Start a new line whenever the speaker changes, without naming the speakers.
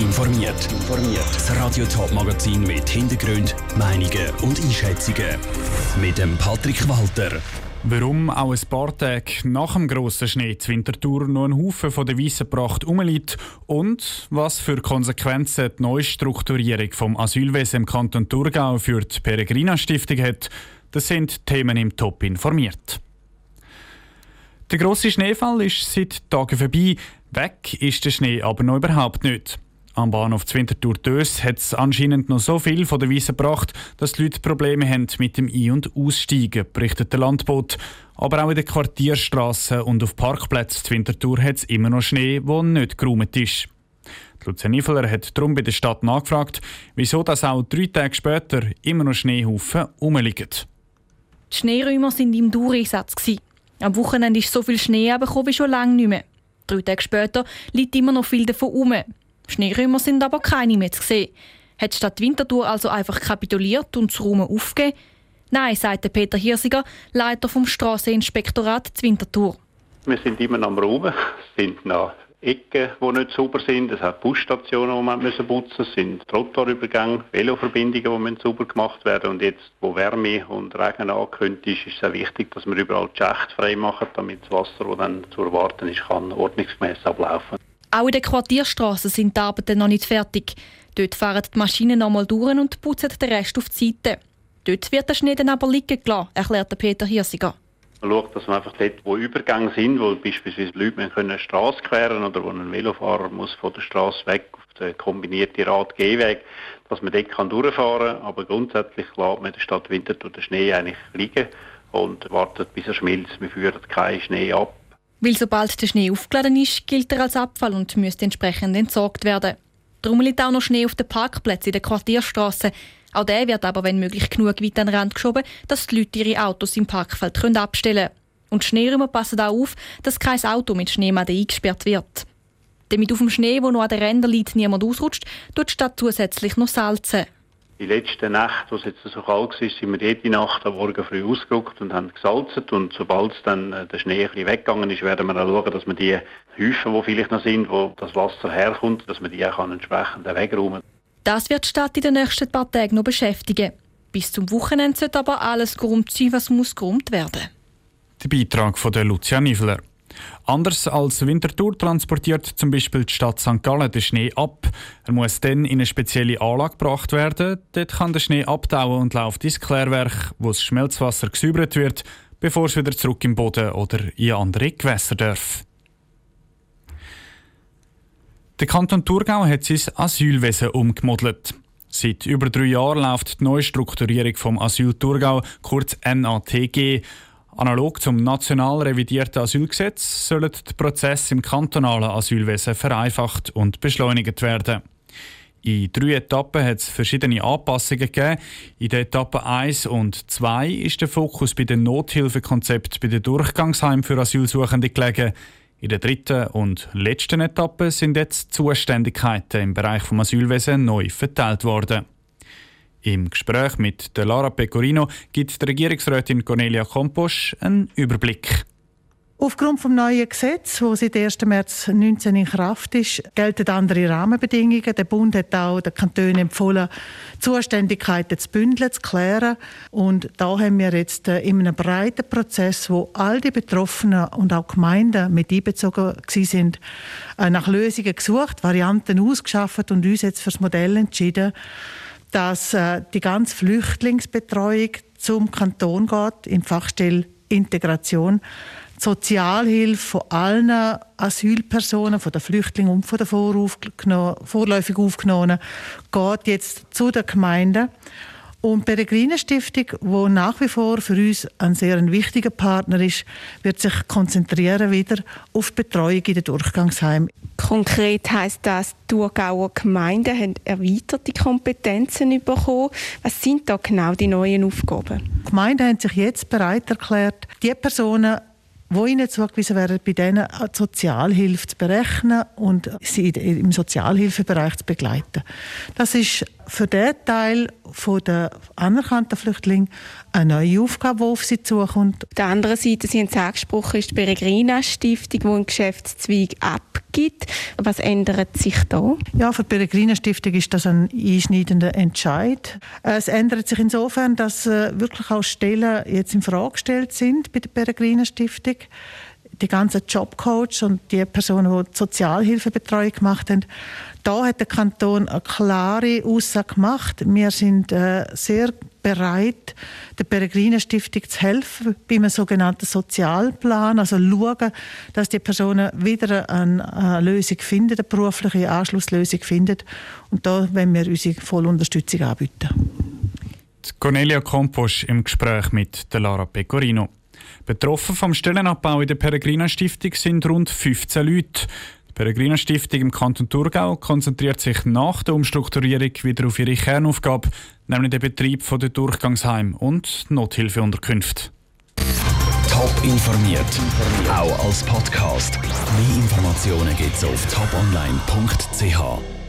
informiert. Das Radio Top Magazin mit Hintergrund, Meinungen und Einschätzungen mit dem Patrick Walter.
Warum auch ein paar Tage nach dem grossen Schnee zur Wintertour noch ein Haufen von der weißen Pracht rumliegt und was für Konsequenzen die Neustrukturierung vom Asylwesen im Kanton Thurgau für die Peregrina Stiftung hat, das sind Themen im Top informiert. Der grosse Schneefall ist seit Tagen vorbei. Weg ist der Schnee aber noch überhaupt nicht. Am Bahnhof Zwintertour Dös hat es anscheinend noch so viel von der Wiese gebracht, dass die Leute Probleme haben mit dem Ein- und Aussteigen, berichtet der Landbot. Aber auch in den Quartierstraßen und auf Parkplätzen Zwintertour hat es immer noch Schnee, der nicht geräumt ist. Die Lucia Niveler hat darum bei der Stadt nachgefragt, wieso das auch drei Tage später immer noch Schneehaufen rumliegen.
Die Schneeräumer waren im Dauereinsatz. Am Wochenende ist so viel Schnee bekommen wie schon lange nicht mehr. Drei Tage später liegt immer noch viel davon um. Schneeräumer sind aber keine mehr zu sehen. Hat die Stadt Winterthur also einfach kapituliert und das Räumen aufgegeben? Nein, sagt Peter Hirsiger, Leiter vom Strasseninspektorat Winterthur.
Wir sind immer am Räumen. Es sind noch Ecken, die nicht sauber sind. Es hat Busstationen, die man putzen müssen. Es sind Trottoirübergänge, Veloverbindungen, die sauber gemacht werden Und jetzt, wo Wärme und Regen angekündigt ist, ist es auch wichtig, dass wir überall die Schächte frei machen, damit das Wasser, das dann zu erwarten ist, kann ordnungsgemäß ablaufen.
Auch in den Quartierstraßen sind die Arbeiten noch nicht fertig. Dort fahren die Maschinen noch einmal durch und putzen den Rest auf die Seite. Dort wird der Schnee dann aber liegen gelassen, erklärt Peter Hirsiger.
Man schaut, dass man einfach dort, wo Übergänge sind, wo beispielsweise Leute eine Straße queren oder wo ein Velofahrer muss von der Straße weg auf den kombinierten Rad-Gehweg, dass man dort kann durchfahren kann. Aber grundsätzlich lässt man in der Stadt Winterthur den Schnee eigentlich liegen und wartet, bis er schmilzt. Wir führen keinen Schnee ab.
Weil sobald der Schnee aufgeladen ist, gilt er als Abfall und müsste entsprechend entsorgt werden. Darum liegt auch noch Schnee auf den Parkplätzen in der Quartierstraße. Auch der wird aber, wenn möglich, genug weit an den Rand geschoben, dass die Leute ihre Autos im Parkfeld können abstellen können. Und Schneeräumer passen auch auf, dass kein Auto mit Schneemaden eingesperrt wird. Damit auf dem Schnee, wo noch an den Rändern liegt, niemand ausrutscht, tut die Stadt zusätzlich noch salzen.
Die letzte Nacht, wo es jetzt so kalt war, sind wir jede Nacht am Morgen früh ausgerückt und haben gesalzt. Und sobald dann äh, der Schnee ein bisschen weggegangen ist, werden wir dann schauen, dass wir die Häufen, die vielleicht noch sind, wo das Wasser herkommt, dass wir die auch entsprechend wegräumen
Das wird die Stadt in den nächsten paar Tagen noch beschäftigen. Bis zum Wochenende sollte aber alles geräumt sein, was muss geräumt werden.
Der Beitrag von der Lucia Nivler. Anders als Winterthur transportiert zum Beispiel die Stadt St. Gallen den Schnee ab. Er muss dann in eine spezielle Anlage gebracht werden. Dort kann der Schnee abtauen und läuft ins Klärwerk, wo das Schmelzwasser gesäubert wird, bevor es wieder zurück im Boden oder in andere Gewässer darf. Der Kanton Thurgau hat sein Asylwesen umgemodelt. Seit über drei Jahren läuft die Neustrukturierung vom Asyl Thurgau, kurz NATG, Analog zum national revidierten Asylgesetz sollen die Prozesse im kantonalen Asylwesen vereinfacht und beschleunigt werden. In drei Etappen hat es verschiedene Anpassungen gegeben. In den Etappen 1 und 2 ist der Fokus bei den Nothilfekonzepten bei den Durchgangsheimen für Asylsuchende gelegen. In der dritten und letzten Etappe sind jetzt Zuständigkeiten im Bereich des Asylwesen neu verteilt worden. Im Gespräch mit der Lara Pecorino gibt die Regierungsrätin Cornelia Komposch einen Überblick.
Aufgrund des neuen Gesetzes, das seit 1. März 2019 in Kraft ist, gelten andere Rahmenbedingungen. Der Bund hat auch den Kantonen empfohlen, Zuständigkeiten zu bündeln, zu klären. Und da haben wir jetzt äh, in einem breiten Prozess, wo all die Betroffenen und auch Gemeinden mit einbezogen sind, äh, nach Lösungen gesucht, Varianten ausgeschafft und uns jetzt für das Modell entschieden, dass äh, die ganze Flüchtlingsbetreuung zum Kanton geht, in Fachstelle Integration. Die Sozialhilfe von allen Asylpersonen, von den Flüchtlingen und von den vorläufig Aufgenommenen, geht jetzt zu den Gemeinden. Und die Peregrine Stiftung, wo nach wie vor für uns ein sehr wichtiger Partner ist, wird sich konzentrieren wieder auf die Betreuung in den Durchgangsheimen.
Konkret heißt das, die Thurgauer Gemeinden haben erweiterte Kompetenzen bekommen. Was sind da genau die neuen Aufgaben?
Die Gemeinden haben sich jetzt bereit erklärt, die Personen wo ihnen zugewiesen werden, bei denen die Sozialhilfe zu berechnen und sie im Sozialhilfebereich zu begleiten. Das ist für diesen Teil der anerkannten Flüchtlinge eine neue Aufgabe, die auf sie zukommt.
Auf der anderen Seite, Sie haben es angesprochen, ist die Peregrina Stiftung, die einen Geschäftszweig abgibt. Was ändert sich da?
Ja, für die Peregrina Stiftung ist das ein einschneidender Entscheid. Es ändert sich insofern, dass äh, wirklich auch Stellen jetzt in Frage gestellt sind bei der Peregrina Stiftung die ganzen Jobcoach und die Personen, die, die Sozialhilfebetreuung gemacht haben, da hat der Kanton eine klare Aussage gemacht. Wir sind äh, sehr bereit, der Peregrine Stiftung zu helfen bei einem sogenannten Sozialplan, also schauen, dass die Personen wieder eine, Lösung finden, eine berufliche Anschlusslösung finden. Und da wollen wir unsere volle Unterstützung anbieten.
Cornelia Komposch im Gespräch mit Lara Pecorino. Betroffen vom Stellenabbau in der Peregrina Stiftung sind rund 15 Leute. Die Peregrina Stiftung im Kanton Thurgau konzentriert sich nach der Umstrukturierung wieder auf ihre Kernaufgabe, nämlich den Betrieb der Durchgangsheim und Nothilfeunterkünfte.
Top informiert, auch als Podcast. Mehr Informationen gibt es auf toponline.ch.